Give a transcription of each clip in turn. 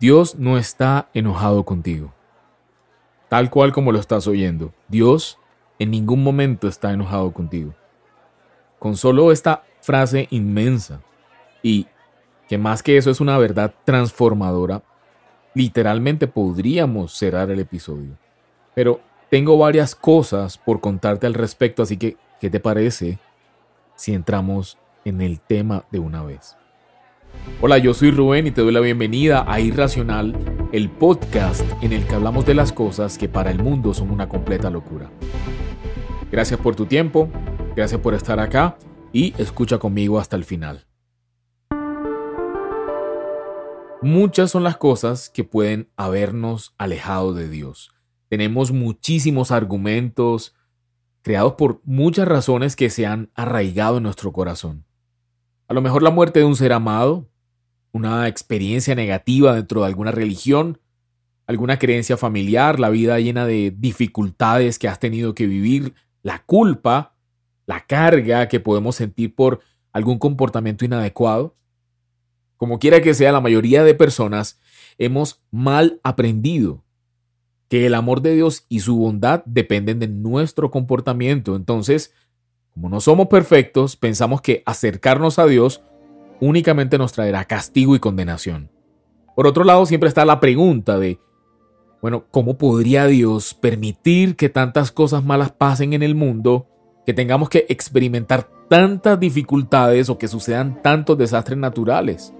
Dios no está enojado contigo. Tal cual como lo estás oyendo. Dios en ningún momento está enojado contigo. Con solo esta frase inmensa y que más que eso es una verdad transformadora, literalmente podríamos cerrar el episodio. Pero tengo varias cosas por contarte al respecto, así que, ¿qué te parece si entramos en el tema de una vez? Hola, yo soy Rubén y te doy la bienvenida a Irracional, el podcast en el que hablamos de las cosas que para el mundo son una completa locura. Gracias por tu tiempo, gracias por estar acá y escucha conmigo hasta el final. Muchas son las cosas que pueden habernos alejado de Dios. Tenemos muchísimos argumentos creados por muchas razones que se han arraigado en nuestro corazón. A lo mejor la muerte de un ser amado, una experiencia negativa dentro de alguna religión, alguna creencia familiar, la vida llena de dificultades que has tenido que vivir, la culpa, la carga que podemos sentir por algún comportamiento inadecuado. Como quiera que sea, la mayoría de personas hemos mal aprendido que el amor de Dios y su bondad dependen de nuestro comportamiento. Entonces, como no somos perfectos, pensamos que acercarnos a Dios únicamente nos traerá castigo y condenación. Por otro lado, siempre está la pregunta de, bueno, ¿cómo podría Dios permitir que tantas cosas malas pasen en el mundo, que tengamos que experimentar tantas dificultades o que sucedan tantos desastres naturales?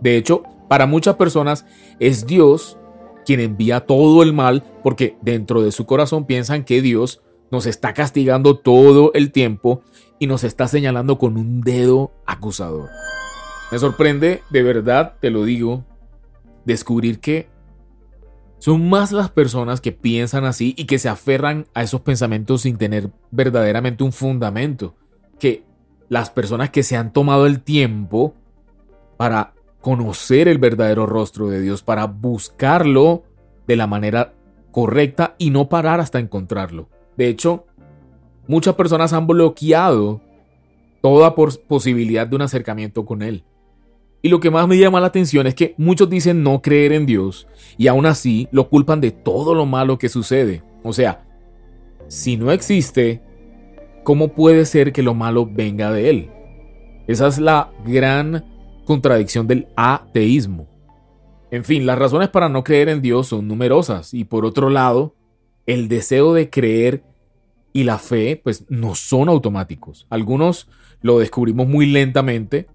De hecho, para muchas personas es Dios quien envía todo el mal porque dentro de su corazón piensan que Dios nos está castigando todo el tiempo y nos está señalando con un dedo acusador. Me sorprende, de verdad, te lo digo, descubrir que son más las personas que piensan así y que se aferran a esos pensamientos sin tener verdaderamente un fundamento, que las personas que se han tomado el tiempo para conocer el verdadero rostro de Dios, para buscarlo de la manera correcta y no parar hasta encontrarlo. De hecho, muchas personas han bloqueado toda posibilidad de un acercamiento con Él. Y lo que más me llama la atención es que muchos dicen no creer en Dios y aún así lo culpan de todo lo malo que sucede. O sea, si no existe, ¿cómo puede ser que lo malo venga de Él? Esa es la gran contradicción del ateísmo. En fin, las razones para no creer en Dios son numerosas y por otro lado, el deseo de creer y la fe pues no son automáticos. Algunos lo descubrimos muy lentamente,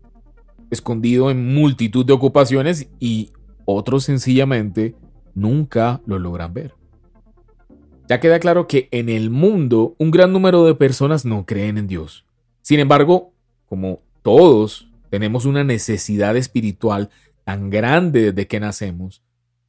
escondido en multitud de ocupaciones y otros sencillamente nunca lo logran ver. Ya queda claro que en el mundo un gran número de personas no creen en Dios. Sin embargo, como todos tenemos una necesidad espiritual tan grande desde que nacemos,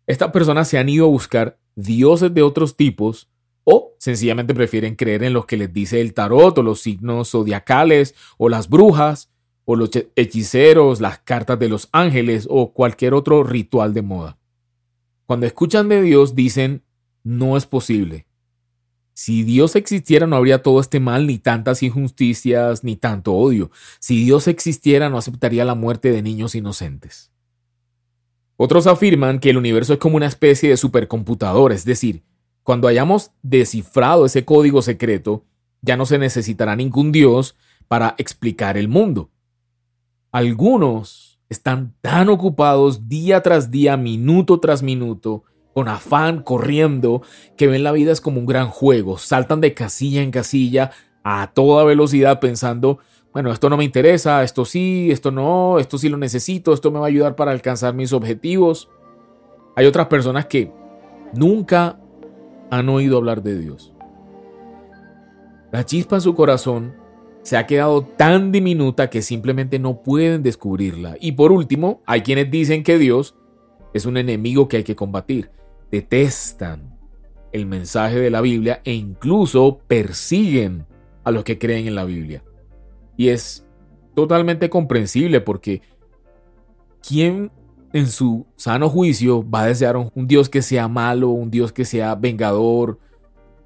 estas personas se han ido a buscar dioses de otros tipos o sencillamente prefieren creer en lo que les dice el tarot o los signos zodiacales o las brujas o los hechiceros, las cartas de los ángeles o cualquier otro ritual de moda. Cuando escuchan de Dios dicen, no es posible. Si Dios existiera no habría todo este mal, ni tantas injusticias, ni tanto odio. Si Dios existiera no aceptaría la muerte de niños inocentes. Otros afirman que el universo es como una especie de supercomputador, es decir, cuando hayamos descifrado ese código secreto, ya no se necesitará ningún Dios para explicar el mundo. Algunos están tan ocupados día tras día, minuto tras minuto, con afán, corriendo, que ven la vida es como un gran juego, saltan de casilla en casilla a toda velocidad pensando, bueno, esto no me interesa, esto sí, esto no, esto sí lo necesito, esto me va a ayudar para alcanzar mis objetivos. Hay otras personas que nunca han oído hablar de Dios. La chispa en su corazón se ha quedado tan diminuta que simplemente no pueden descubrirla. Y por último, hay quienes dicen que Dios es un enemigo que hay que combatir detestan el mensaje de la Biblia e incluso persiguen a los que creen en la Biblia. Y es totalmente comprensible porque ¿quién en su sano juicio va a desear un Dios que sea malo, un Dios que sea vengador,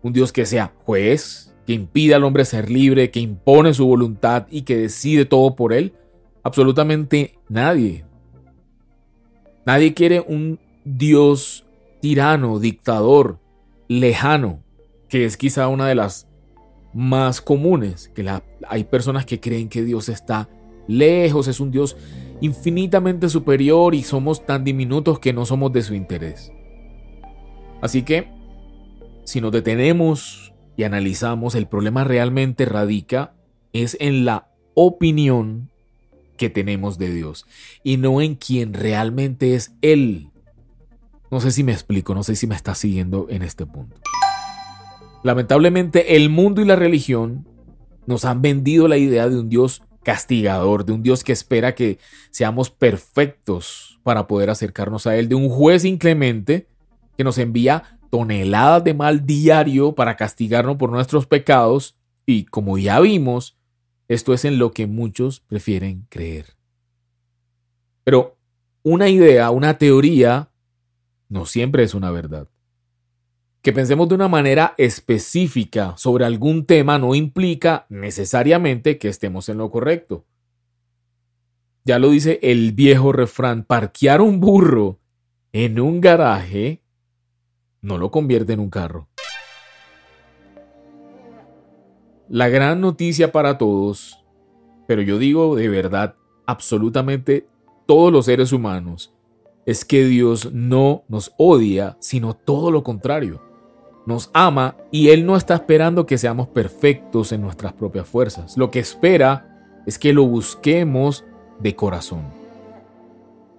un Dios que sea juez, que impida al hombre ser libre, que impone su voluntad y que decide todo por él? Absolutamente nadie. Nadie quiere un Dios tirano, dictador, lejano, que es quizá una de las más comunes, que hay personas que creen que Dios está lejos, es un Dios infinitamente superior y somos tan diminutos que no somos de su interés. Así que, si nos detenemos y analizamos, el problema realmente radica es en la opinión que tenemos de Dios y no en quien realmente es Él. No sé si me explico, no sé si me está siguiendo en este punto. Lamentablemente el mundo y la religión nos han vendido la idea de un Dios castigador, de un Dios que espera que seamos perfectos para poder acercarnos a Él, de un juez inclemente que nos envía toneladas de mal diario para castigarnos por nuestros pecados y como ya vimos, esto es en lo que muchos prefieren creer. Pero una idea, una teoría, no siempre es una verdad. Que pensemos de una manera específica sobre algún tema no implica necesariamente que estemos en lo correcto. Ya lo dice el viejo refrán, parquear un burro en un garaje no lo convierte en un carro. La gran noticia para todos, pero yo digo de verdad, absolutamente todos los seres humanos, es que Dios no nos odia, sino todo lo contrario nos ama y Él no está esperando que seamos perfectos en nuestras propias fuerzas. Lo que espera es que lo busquemos de corazón.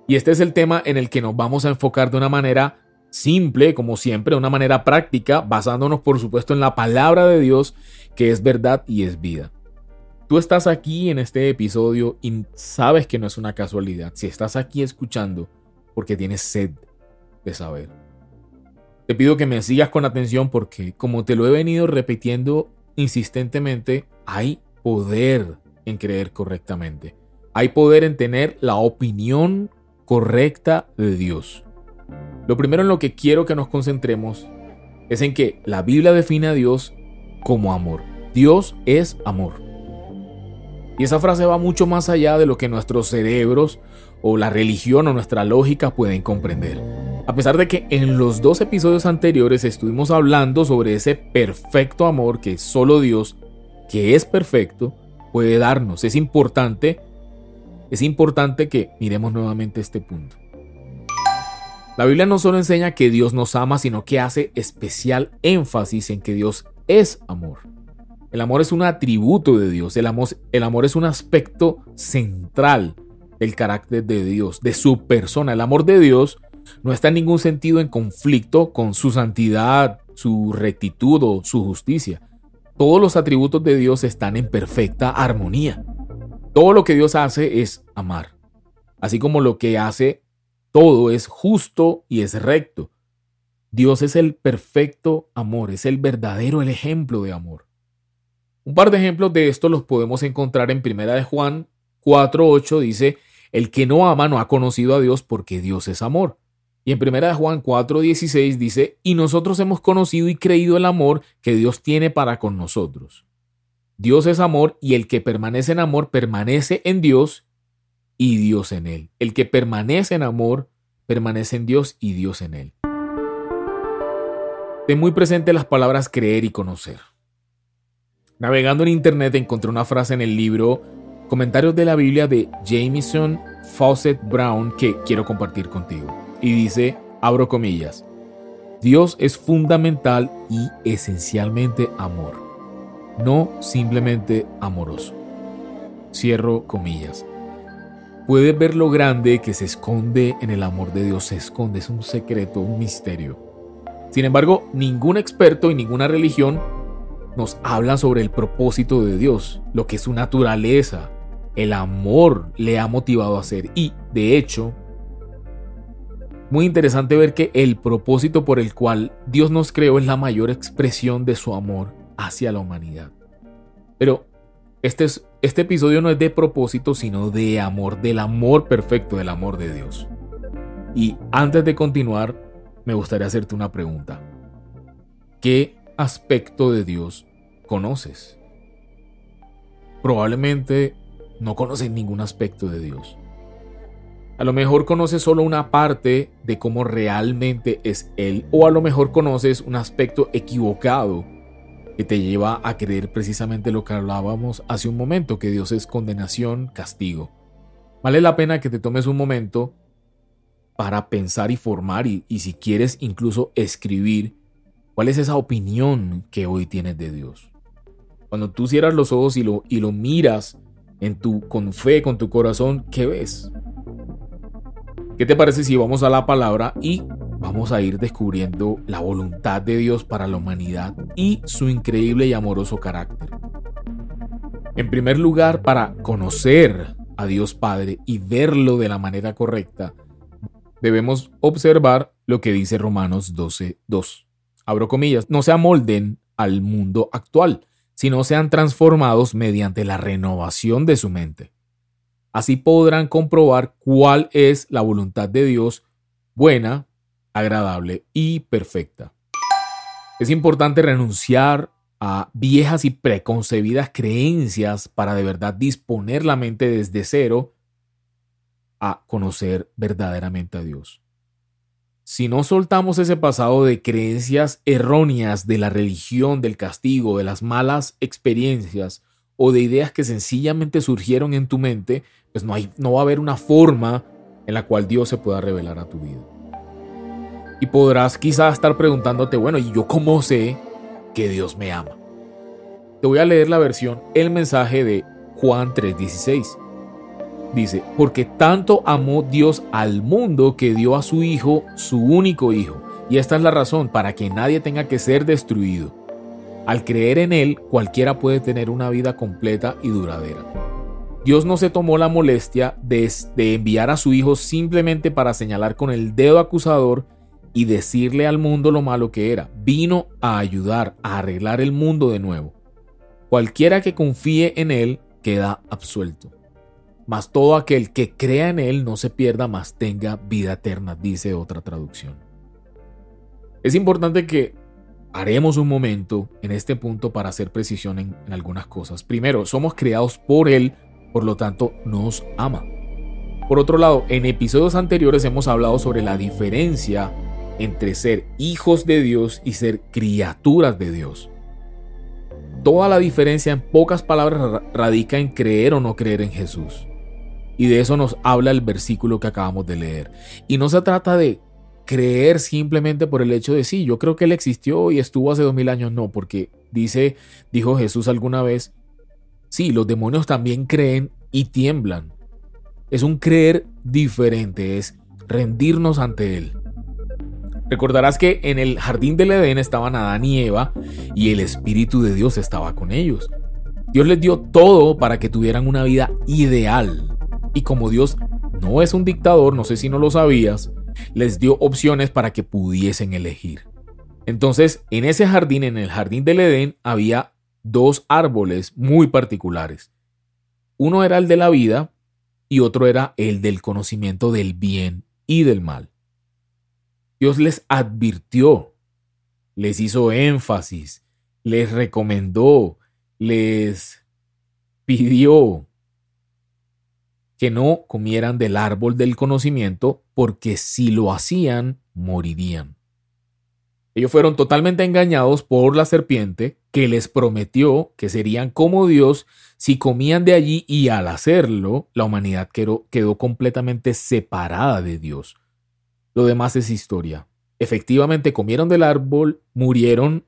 Y este es el tema en el que nos vamos a enfocar de una manera simple, como siempre, de una manera práctica, basándonos por supuesto en la palabra de Dios, que es verdad y es vida. Tú estás aquí en este episodio y sabes que no es una casualidad. Si estás aquí escuchando, porque tienes sed de saber. Te pido que me sigas con atención porque, como te lo he venido repitiendo insistentemente, hay poder en creer correctamente. Hay poder en tener la opinión correcta de Dios. Lo primero en lo que quiero que nos concentremos es en que la Biblia define a Dios como amor. Dios es amor. Y esa frase va mucho más allá de lo que nuestros cerebros o la religión o nuestra lógica pueden comprender. A pesar de que en los dos episodios anteriores estuvimos hablando sobre ese perfecto amor que solo Dios, que es perfecto, puede darnos. Es importante, es importante que miremos nuevamente este punto. La Biblia no solo enseña que Dios nos ama, sino que hace especial énfasis en que Dios es amor. El amor es un atributo de Dios, el amor, el amor es un aspecto central del carácter de Dios, de su persona. El amor de Dios no está en ningún sentido en conflicto con su santidad, su rectitud o su justicia. Todos los atributos de Dios están en perfecta armonía. Todo lo que Dios hace es amar. Así como lo que hace todo es justo y es recto. Dios es el perfecto amor, es el verdadero el ejemplo de amor. Un par de ejemplos de esto los podemos encontrar en Primera de Juan 4:8 dice, "El que no ama no ha conocido a Dios porque Dios es amor." Y en 1 Juan 4:16 dice, y nosotros hemos conocido y creído el amor que Dios tiene para con nosotros. Dios es amor y el que permanece en amor permanece en Dios y Dios en él. El que permanece en amor permanece en Dios y Dios en él. Ten muy presente las palabras creer y conocer. Navegando en internet encontré una frase en el libro Comentarios de la Biblia de Jameson Fawcett Brown que quiero compartir contigo y dice, abro comillas, Dios es fundamental y esencialmente amor, no simplemente amoroso. Cierro comillas. Puedes ver lo grande que se esconde en el amor de Dios, se esconde, es un secreto, un misterio. Sin embargo, ningún experto y ninguna religión nos habla sobre el propósito de Dios, lo que su naturaleza, el amor le ha motivado a hacer. Y, de hecho, muy interesante ver que el propósito por el cual Dios nos creó es la mayor expresión de su amor hacia la humanidad. Pero este, es, este episodio no es de propósito, sino de amor, del amor perfecto, del amor de Dios. Y antes de continuar, me gustaría hacerte una pregunta. ¿Qué aspecto de Dios conoces? Probablemente no conoces ningún aspecto de Dios. A lo mejor conoces solo una parte de cómo realmente es Él o a lo mejor conoces un aspecto equivocado que te lleva a creer precisamente lo que hablábamos hace un momento, que Dios es condenación, castigo. Vale la pena que te tomes un momento para pensar y formar y, y si quieres incluso escribir cuál es esa opinión que hoy tienes de Dios. Cuando tú cierras los ojos y lo, y lo miras en tu, con fe, con tu corazón, ¿qué ves? ¿Qué te parece si vamos a la palabra y vamos a ir descubriendo la voluntad de Dios para la humanidad y su increíble y amoroso carácter? En primer lugar, para conocer a Dios Padre y verlo de la manera correcta, debemos observar lo que dice Romanos 12.2. Abro comillas, no se amolden al mundo actual, sino sean transformados mediante la renovación de su mente. Así podrán comprobar cuál es la voluntad de Dios buena, agradable y perfecta. Es importante renunciar a viejas y preconcebidas creencias para de verdad disponer la mente desde cero a conocer verdaderamente a Dios. Si no soltamos ese pasado de creencias erróneas de la religión, del castigo, de las malas experiencias o de ideas que sencillamente surgieron en tu mente, pues no, hay, no va a haber una forma en la cual Dios se pueda revelar a tu vida. Y podrás quizás estar preguntándote, bueno, ¿y yo cómo sé que Dios me ama? Te voy a leer la versión, el mensaje de Juan 3:16. Dice, porque tanto amó Dios al mundo que dio a su Hijo, su único Hijo. Y esta es la razón para que nadie tenga que ser destruido. Al creer en Él, cualquiera puede tener una vida completa y duradera. Dios no se tomó la molestia de, de, enviar a su Hijo simplemente para señalar con el dedo acusador y decirle al mundo lo malo que era. Vino a ayudar a arreglar el mundo de nuevo. Cualquiera que confíe en Él queda absuelto mas todo aquel que crea en Él no se pierda, mas tenga vida eterna, dice otra traducción. Es importante que haremos un momento en este punto para hacer precisión en, algunas cosas. Primero, somos creados por Él, por lo tanto nos ama. Por otro lado, en episodios anteriores hemos hablado sobre la diferencia entre ser hijos de Dios y ser criaturas de Dios. Toda la diferencia en pocas palabras radica en creer o no creer en Jesús. Y de eso nos habla el versículo que acabamos de leer. Y no se trata de creer simplemente por el hecho de sí, yo creo que Él existió y estuvo hace dos mil años, no, porque dice, dijo Jesús alguna vez, sí, los demonios también creen y tiemblan. Es un creer diferente, es rendirnos ante Él. Recordarás que en el jardín del Edén estaban Adán y Eva y el Espíritu de Dios estaba con ellos. Dios les dio todo para que tuvieran una vida ideal, y como Dios no es un dictador, no sé si no lo sabías, les dio opciones para que pudiesen elegir. Entonces, en ese jardín, en el jardín del Edén, había dos árboles muy particulares. Uno era el de la vida y otro era el del conocimiento del bien y del mal. Dios les advirtió, les hizo énfasis, les recomendó, les pidió que no comieran del árbol del conocimiento, porque si lo hacían, morirían. Ellos fueron totalmente engañados por la serpiente, que les prometió que serían como Dios si comían de allí y al hacerlo, la humanidad quedó, completamente separada de Dios. Lo demás es historia. Efectivamente comieron del árbol, murieron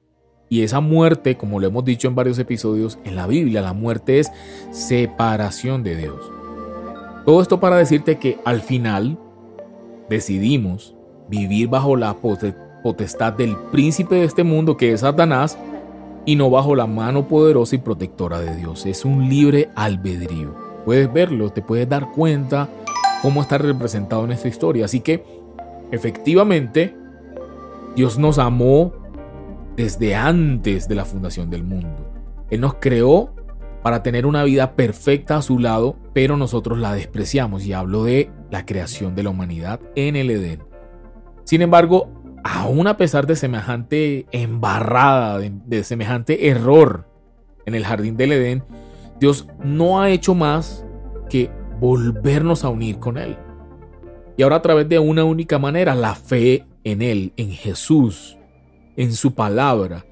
y esa muerte, como lo hemos dicho en varios episodios en la Biblia, la muerte es separación de Dios. Todo esto para decirte que al final decidimos vivir bajo la potestad del príncipe de este mundo que es Satanás y no bajo la mano poderosa y protectora de Dios. Es un libre albedrío. Puedes verlo, te puedes dar cuenta cómo está representado en esta historia. Así que, efectivamente, Dios nos amó desde antes de la fundación del mundo. Él nos creó para tener una vida perfecta a su lado, pero nosotros la despreciamos y hablo de la creación de la humanidad en el Edén. Sin embargo, aún a pesar de semejante embarrada, de, semejante error en el jardín del Edén, Dios no ha hecho más que volvernos a unir con Él. Y ahora a través de una única manera, la fe en Él, en Jesús, en su palabra,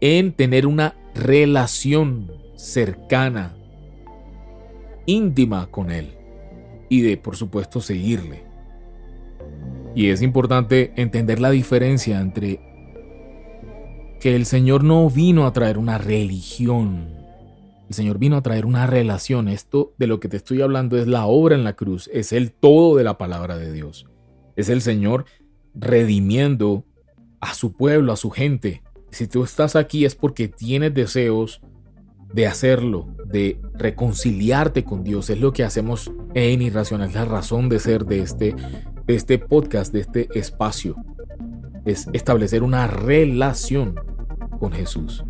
en tener una relación cercana, íntima con Él y de, por supuesto, seguirle. Y es importante entender la diferencia entre que el Señor no vino a traer una religión, el Señor vino a traer una relación. Esto de lo que te estoy hablando es la obra en la cruz, es el todo de la palabra de Dios. Es el Señor redimiendo a su pueblo, a su gente. Si tú estás aquí es porque tienes deseos de hacerlo, de reconciliarte con Dios. Es lo que hacemos en Irracional, es la razón de ser de este, de este podcast, de este espacio. Es establecer una relación con Jesús.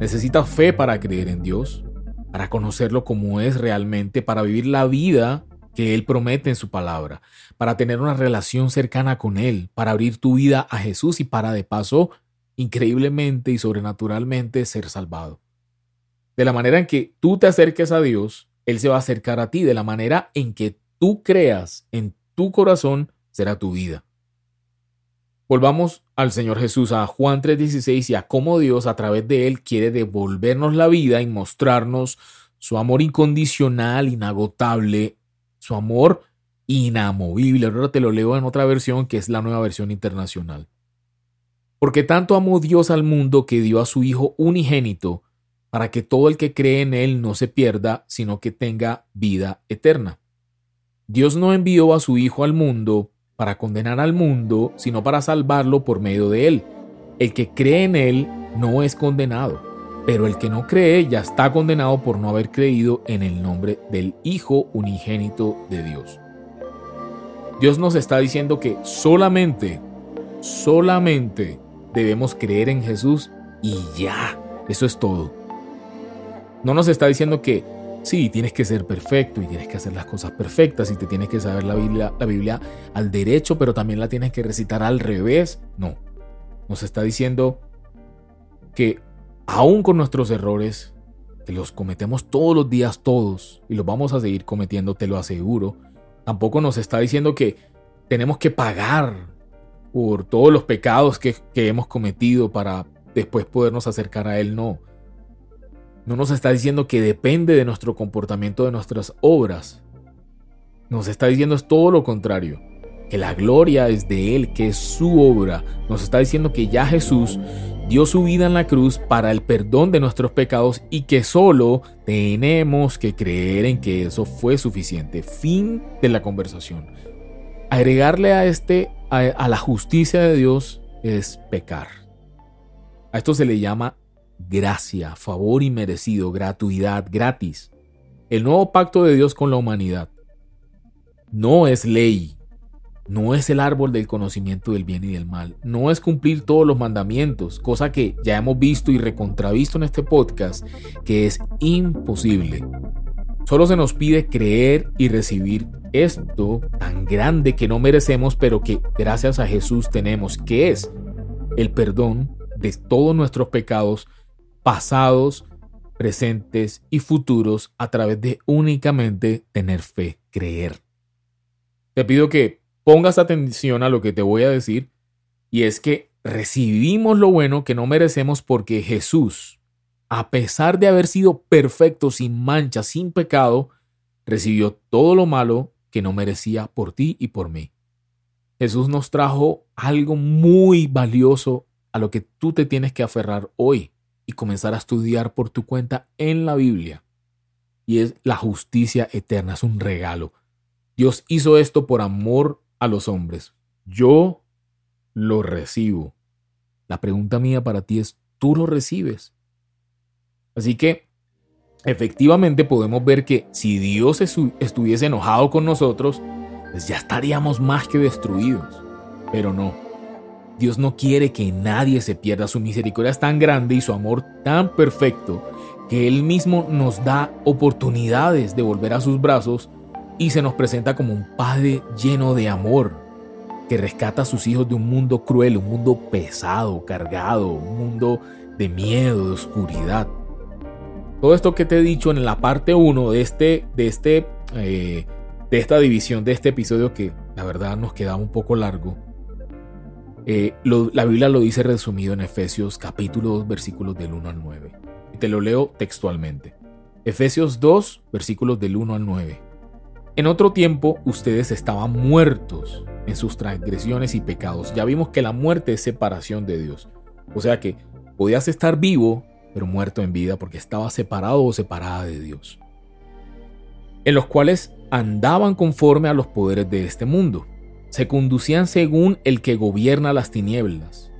Necesitas fe para creer en Dios, para conocerlo como es realmente, para vivir la vida que Él promete en su palabra, para tener una relación cercana con Él, para abrir tu vida a Jesús y para de paso, increíblemente y sobrenaturalmente, ser salvado. De la manera en que tú te acerques a Dios, Él se va a acercar a ti. De la manera en que tú creas en tu corazón, será tu vida. Volvamos al Señor Jesús, a Juan 3:16 y a cómo Dios a través de Él quiere devolvernos la vida y mostrarnos su amor incondicional, inagotable, su amor inamovible. Ahora te lo leo en otra versión que es la nueva versión internacional. Porque tanto amó Dios al mundo que dio a su Hijo unigénito para que todo el que cree en Él no se pierda, sino que tenga vida eterna. Dios no envió a su Hijo al mundo para condenar al mundo, sino para salvarlo por medio de Él. El que cree en Él no es condenado, pero el que no cree ya está condenado por no haber creído en el nombre del Hijo unigénito de Dios. Dios nos está diciendo que solamente, solamente debemos creer en Jesús y ya, eso es todo. No nos está diciendo que sí, tienes que ser perfecto y tienes que hacer las cosas perfectas y te tienes que saber la Biblia, la Biblia al derecho, pero también la tienes que recitar al revés. No. Nos está diciendo que aún con nuestros errores, que los cometemos todos los días todos y los vamos a seguir cometiendo, te lo aseguro, tampoco nos está diciendo que tenemos que pagar por todos los pecados que, que hemos cometido para después podernos acercar a Él. No no nos está diciendo que depende de nuestro comportamiento, de nuestras obras. Nos está diciendo es todo lo contrario, que la gloria es de Él, que es su obra. Nos está diciendo que ya Jesús dio su vida en la cruz para el perdón de nuestros pecados y que solo tenemos que creer en que eso fue suficiente. Fin de la conversación. Agregarle a este a, a la justicia de Dios es pecar. A esto se le llama gracia, favor inmerecido, gratuidad, gratis. El nuevo pacto de Dios con la humanidad no es ley, no es el árbol del conocimiento del bien y del mal, no es cumplir todos los mandamientos, cosa que ya hemos visto y recontravisto en este podcast, que es imposible. Solo se nos pide creer y recibir esto tan grande que no merecemos, pero que gracias a Jesús tenemos, que es el perdón de todos nuestros pecados pasados, presentes y futuros a través de únicamente tener fe, creer. Te pido que pongas atención a lo que te voy a decir y es que recibimos lo bueno que no merecemos porque Jesús, a pesar de haber sido perfecto, sin mancha, sin pecado, recibió todo lo malo que no merecía por ti y por mí. Jesús nos trajo algo muy valioso a lo que tú te tienes que aferrar hoy y comenzar a estudiar por tu cuenta en la Biblia. Y es la justicia eterna, es un regalo. Dios hizo esto por amor a los hombres. Yo lo recibo. La pregunta mía para ti es, ¿tú lo recibes? Así que, efectivamente podemos ver que si Dios estuviese enojado con nosotros, pues ya estaríamos más que destruidos. Pero no. Dios no quiere que nadie se pierda. Su misericordia es tan grande y su amor tan perfecto que Él mismo nos da oportunidades de volver a sus brazos y se nos presenta como un Padre lleno de amor, que rescata a sus hijos de un mundo cruel, un mundo pesado, cargado, un mundo de miedo, de oscuridad. Todo esto que te he dicho en la parte 1 de, este, de, este, eh, de esta división, de este episodio que la verdad nos quedaba un poco largo. Eh, la Biblia lo dice resumido en Efesios capítulo 2 versículos del 1 al 9. Y te lo leo textualmente. Efesios 2 versículos del 1 al 9. En otro tiempo ustedes estaban muertos en sus transgresiones y pecados. Ya vimos que la muerte es separación de Dios. O sea que podías estar vivo, pero muerto en vida porque estaba separado o separada de Dios. En los cuales andaban conforme a los poderes de este mundo. Se conducían según el que gobierna las tinieblas,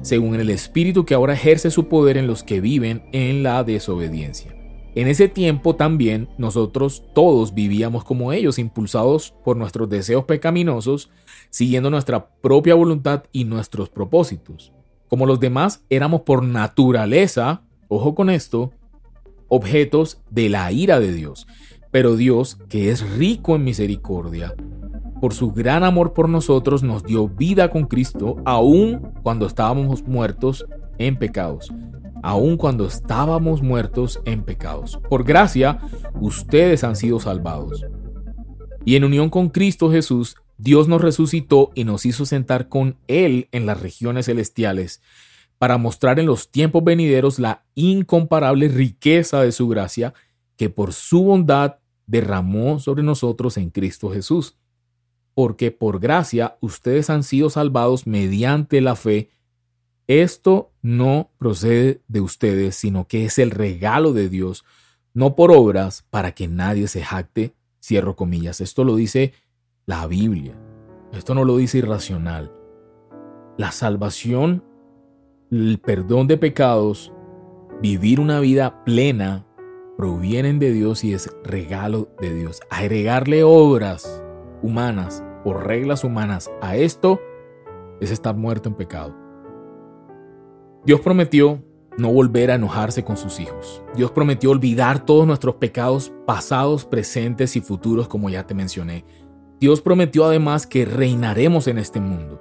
según el espíritu que ahora ejerce su poder en los que viven en la desobediencia. En ese tiempo también nosotros todos vivíamos como ellos, impulsados por nuestros deseos pecaminosos, siguiendo nuestra propia voluntad y nuestros propósitos. Como los demás, éramos por naturaleza, ojo con esto, objetos de la ira de Dios. Pero Dios, que es rico en misericordia, por su gran amor por nosotros nos dio vida con Cristo, aun cuando estábamos muertos en pecados aun cuando estábamos muertos en pecados. Por gracia, ustedes han sido salvados. Y en unión con Cristo Jesús, Dios nos resucitó y nos hizo sentar con Él en las regiones celestiales, para mostrar en los tiempos venideros la incomparable riqueza de su gracia que por su bondad derramó sobre nosotros en Cristo Jesús. Porque por gracia ustedes han sido salvados mediante la fe, esto no procede de ustedes, sino que es el regalo de Dios, no por obras, para que nadie se jacte. Cierro comillas. Esto lo dice la Biblia. Esto no lo dice irracional. La salvación, el perdón de pecados, vivir una vida plena, provienen de Dios y es regalo de Dios. Agregarle obras humanas o reglas humanas a esto es estar muerto en pecado. Dios prometió no volver a enojarse con sus hijos. Dios prometió olvidar todos nuestros pecados pasados, presentes y futuros, como ya te mencioné. Dios prometió además que reinaremos en este mundo.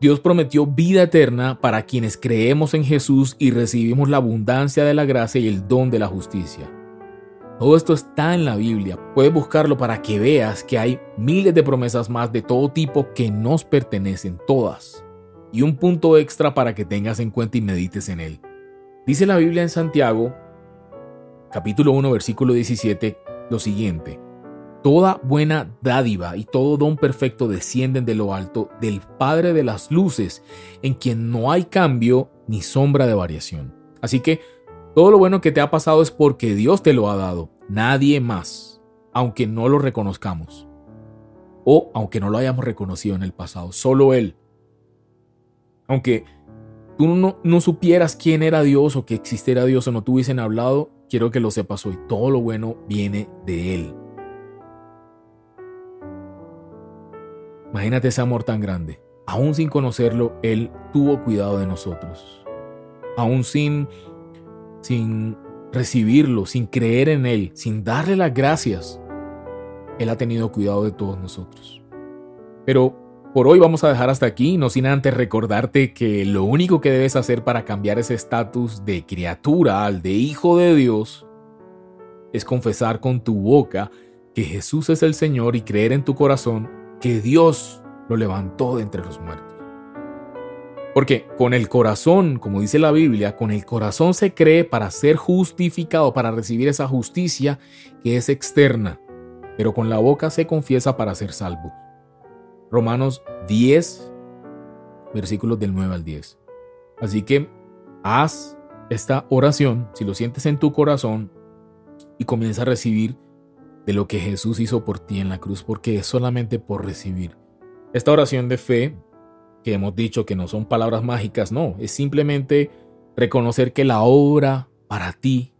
Dios prometió vida eterna para quienes creemos en Jesús y recibimos la abundancia de la gracia y el don de la justicia. Todo esto está en la Biblia. Puedes buscarlo para que veas que hay miles de promesas más de todo tipo que nos pertenecen todas y un punto extra para que tengas en cuenta y medites en él. Dice la Biblia en Santiago, capítulo 1, versículo 17, lo siguiente. Toda buena dádiva y todo don perfecto descienden de lo alto del Padre de las Luces, en quien no hay cambio ni sombra de variación. Así que todo lo bueno que te ha pasado es porque Dios te lo ha dado, nadie más, aunque no lo reconozcamos. O aunque no lo hayamos reconocido en el pasado, solo Él aunque tú no, supieras quién era Dios o que existiera Dios o no tuviesen hablado, quiero que lo sepas hoy. Todo lo bueno viene de Él. Imagínate ese amor tan grande. Aún sin conocerlo, Él tuvo cuidado de nosotros. Aún sin, sin recibirlo, sin creer en Él, sin darle las gracias, Él ha tenido cuidado de todos nosotros. Pero por hoy vamos a dejar hasta aquí, no sin antes recordarte que lo único que debes hacer para cambiar ese estatus de criatura al de hijo de Dios es confesar con tu boca que Jesús es el Señor y creer en tu corazón que Dios lo levantó de entre los muertos. Porque con el corazón, como dice la Biblia, con el corazón se cree para ser justificado, para recibir esa justicia que es externa, pero con la boca se confiesa para ser salvo. Romanos 10, versículos del 9 al 10. Así que haz esta oración, si lo sientes en tu corazón, y comienza a recibir de lo que Jesús hizo por ti en la cruz, porque es solamente por recibir. Esta oración de fe, que hemos dicho que no son palabras mágicas, no, es simplemente reconocer que la obra para ti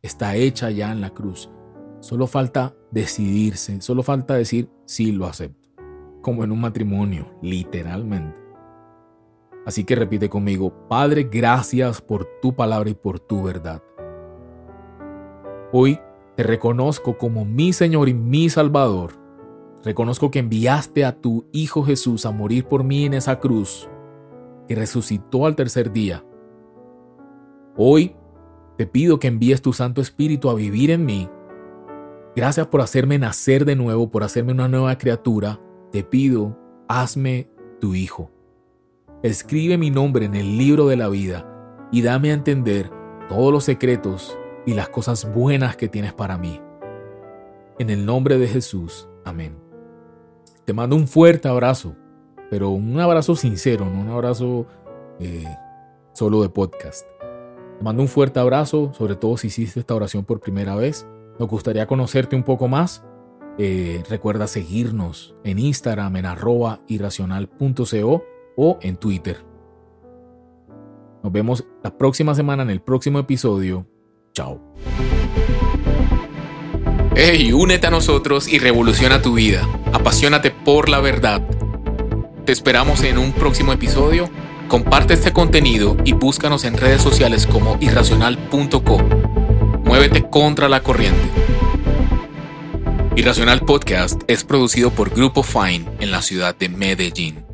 está hecha ya en la cruz. Solo falta decidirse, solo falta decir sí lo acepto como en un matrimonio, literalmente. Así que repite conmigo, Padre, gracias por tu palabra y por tu verdad. Hoy te reconozco como mi Señor y mi Salvador. Reconozco que enviaste a tu Hijo Jesús a morir por mí en esa cruz, que resucitó al tercer día. Hoy te pido que envíes tu Santo Espíritu a vivir en mí Gracias por hacerme nacer de nuevo, por hacerme una nueva criatura. Te pido, hazme tu hijo. Escribe mi nombre en el libro de la vida y dame a entender todos los secretos y las cosas buenas que tienes para mí. En el nombre de Jesús. Amén. Te mando un fuerte abrazo, pero un abrazo sincero, no un abrazo eh, solo de podcast. Te mando un fuerte abrazo, sobre todo si hiciste esta oración por primera vez. Nos gustaría conocerte un poco más. Eh, recuerda seguirnos en Instagram en arroba irracional.co o en Twitter. Nos vemos la próxima semana en el próximo episodio. Chao. Hey, únete a nosotros y revoluciona tu vida. Apasionate por la verdad. Te esperamos en un próximo episodio. Comparte este contenido y búscanos en redes sociales como irracional.co. Muévete contra la corriente. Irracional Podcast es producido por Grupo Fine en la ciudad de Medellín.